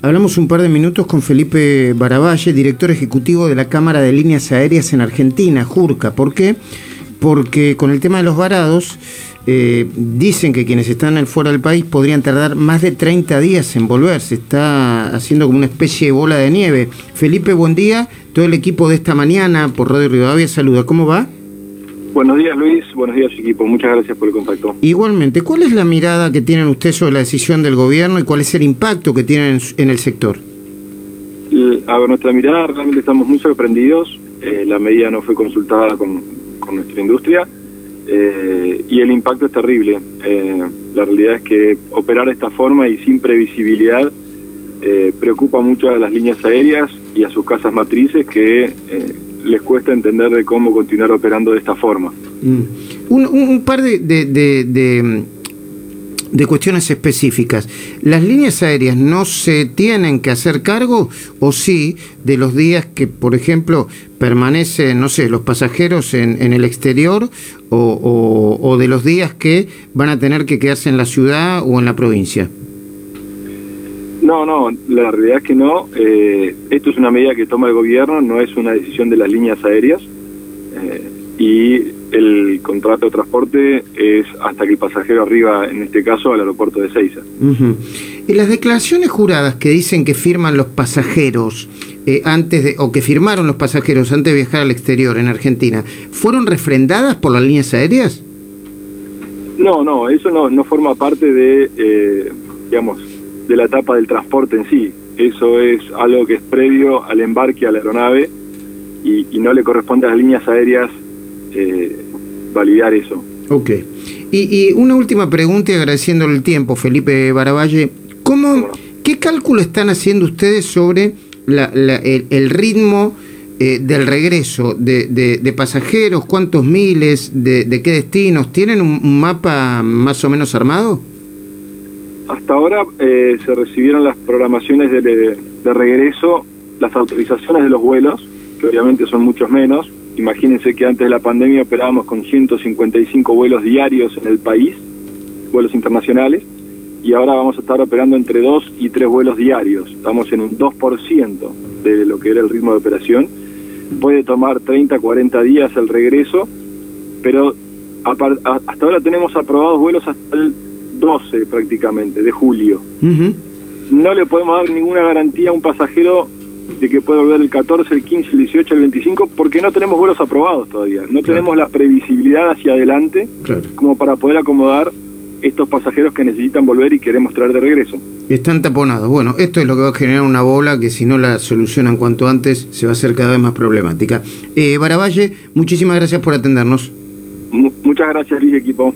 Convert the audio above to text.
Hablamos un par de minutos con Felipe Baravalle, director ejecutivo de la Cámara de Líneas Aéreas en Argentina, JURCA. ¿Por qué? Porque con el tema de los varados, eh, dicen que quienes están fuera del país podrían tardar más de 30 días en volver. Se está haciendo como una especie de bola de nieve. Felipe, buen día. Todo el equipo de esta mañana por Radio Rivadavia saluda. ¿Cómo va? Buenos días Luis, buenos días equipo, muchas gracias por el contacto. Igualmente, ¿cuál es la mirada que tienen ustedes sobre la decisión del gobierno y cuál es el impacto que tienen en el sector? A ver, nuestra mirada realmente estamos muy sorprendidos, eh, la medida no fue consultada con, nuestra industria eh, y el impacto es terrible. Eh, la realidad es que operar de esta forma y sin previsibilidad preocupa mucho a las líneas aéreas y a sus casas matrices que les cuesta entender de cómo continuar operando de esta forma. Mm. Un, par de, de, de, cuestiones específicas. ¿Las líneas aéreas no se tienen que hacer cargo o sí de los días que, por ejemplo, permanecen, no sé, los pasajeros en, en el exterior o, o de los días que van a tener que quedarse en la ciudad o en la provincia? No, no, la realidad es que no. Eh, esto es una medida que toma el gobierno, no es una decisión de las líneas aéreas. Eh, y el contrato de transporte es hasta que el pasajero arriba, en este caso, al aeropuerto de Ceiza. Y las declaraciones juradas que dicen que firman los pasajeros eh, antes de, o que firmaron los pasajeros antes de viajar al exterior en Argentina, ¿fueron refrendadas por las líneas aéreas? No, no, eso no, no forma parte de, digamos, de la etapa del transporte en sí. Eso es algo que es previo al embarque a la aeronave y, no le corresponde a las líneas aéreas eh, validar eso. Ok. Y, una última pregunta y agradeciéndole el tiempo, Felipe Baravalle. ¿Cómo, ¿Qué cálculo están haciendo ustedes sobre el, ritmo eh, del regreso de, pasajeros? ¿Cuántos miles? De, qué destinos? ¿Tienen un mapa más o menos armado? Hasta ahora eh, se recibieron las programaciones de, regreso, las autorizaciones de los vuelos, que obviamente son muchos menos. Imagínense que antes de la pandemia operábamos con 155 vuelos diarios en el país, vuelos internacionales, y ahora vamos a estar operando entre 2 y 3 vuelos diarios. Estamos en un 2% de lo que era el ritmo de operación. Puede tomar 30, 40 días el regreso, pero hasta ahora tenemos aprobados vuelos hasta el 12 prácticamente de julio. No le podemos dar ninguna garantía a un pasajero de que puede volver el 14, el 15, el 18, el 25, porque no tenemos vuelos aprobados todavía. No tenemos la previsibilidad hacia adelante como para poder acomodar estos pasajeros que necesitan volver y queremos traer de regreso. Están taponados. Bueno, esto es lo que va a generar una bola que si no la solucionan cuanto antes se va a hacer cada vez más problemática. Eh, Baravalle, muchísimas gracias por atendernos. muchas gracias, Luis, equipo.